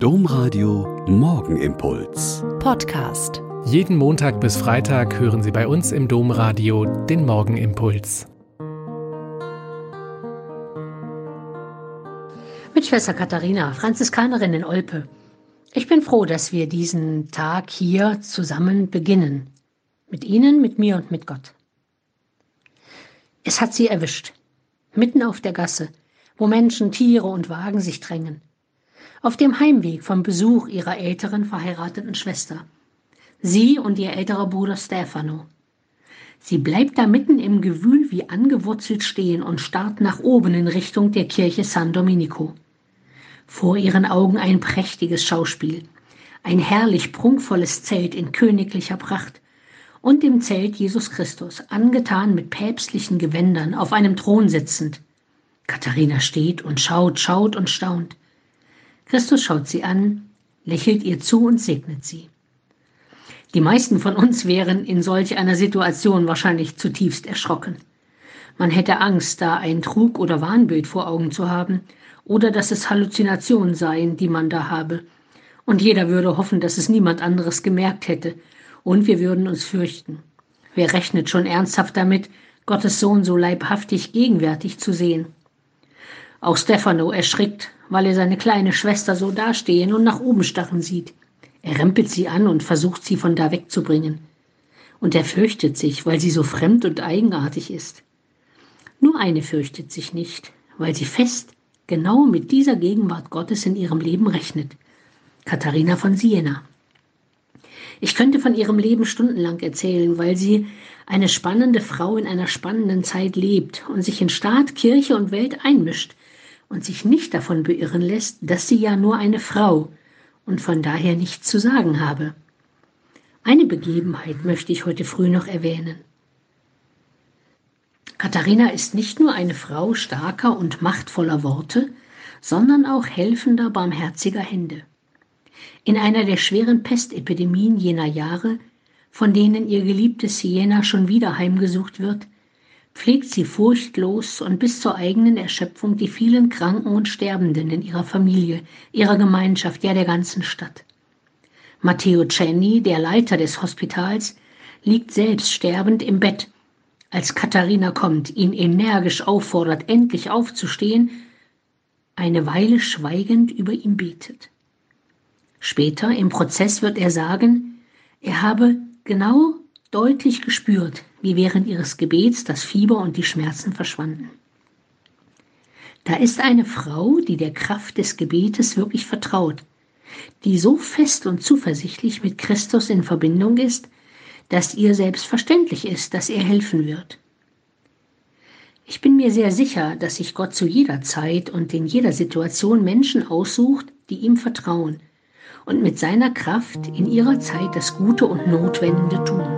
Domradio Morgenimpuls. Podcast. Jeden Montag bis Freitag hören Sie bei uns im Domradio den Morgenimpuls. Mit Schwester Katharina, Franziskanerin in Olpe. Ich bin froh, dass wir diesen Tag hier zusammen beginnen. Mit Ihnen, mit mir und mit Gott. Es hat sie erwischt. Mitten auf der Gasse, wo Menschen, Tiere und Wagen sich drängen auf dem Heimweg vom Besuch ihrer älteren verheirateten Schwester. Sie und ihr älterer Bruder Stefano. Sie bleibt da mitten im Gewühl wie angewurzelt stehen und starrt nach oben in Richtung der Kirche San Domenico. Vor ihren Augen ein prächtiges Schauspiel, ein herrlich prunkvolles Zelt in königlicher Pracht und im Zelt Jesus Christus, angetan mit päpstlichen Gewändern, auf einem Thron sitzend. Katharina steht und schaut, schaut und staunt. Christus schaut sie an, lächelt ihr zu und segnet sie. Die meisten von uns wären in solch einer Situation wahrscheinlich zutiefst erschrocken. Man hätte Angst, da ein Trug- oder Wahnbild vor Augen zu haben, oder dass es Halluzinationen seien, die man da habe. Und jeder würde hoffen, dass es niemand anderes gemerkt hätte, und wir würden uns fürchten. Wer rechnet schon ernsthaft damit, Gottes Sohn so leibhaftig gegenwärtig zu sehen? Auch Stefano erschrickt, weil er seine kleine Schwester so dastehen und nach oben starren sieht. Er rempelt sie an und versucht sie von da wegzubringen. Und er fürchtet sich, weil sie so fremd und eigenartig ist. Nur eine fürchtet sich nicht, weil sie fest genau mit dieser Gegenwart Gottes in ihrem Leben rechnet. Katharina von Siena. Ich könnte von ihrem Leben stundenlang erzählen, weil sie eine spannende Frau in einer spannenden Zeit lebt und sich in Staat, Kirche und Welt einmischt und sich nicht davon beirren lässt, dass sie ja nur eine Frau und von daher nichts zu sagen habe. Eine Begebenheit möchte ich heute früh noch erwähnen. Katharina ist nicht nur eine Frau starker und machtvoller Worte, sondern auch helfender, barmherziger Hände. In einer der schweren Pestepidemien jener Jahre, von denen ihr geliebtes Siena schon wieder heimgesucht wird, pflegt sie furchtlos und bis zur eigenen Erschöpfung die vielen Kranken und Sterbenden in ihrer Familie, ihrer Gemeinschaft, ja der ganzen Stadt. Matteo Cenni, der Leiter des Hospitals, liegt selbst sterbend im Bett, als Katharina kommt, ihn energisch auffordert, endlich aufzustehen, eine Weile schweigend über ihm betet. Später im Prozess wird er sagen, er habe genau deutlich gespürt, wie während ihres Gebets das Fieber und die Schmerzen verschwanden. Da ist eine Frau, die der Kraft des Gebetes wirklich vertraut, die so fest und zuversichtlich mit Christus in Verbindung ist, dass ihr selbstverständlich ist, dass er helfen wird. Ich bin mir sehr sicher, dass sich Gott zu jeder Zeit und in jeder Situation Menschen aussucht, die ihm vertrauen und mit seiner Kraft in ihrer Zeit das Gute und Notwendende tun.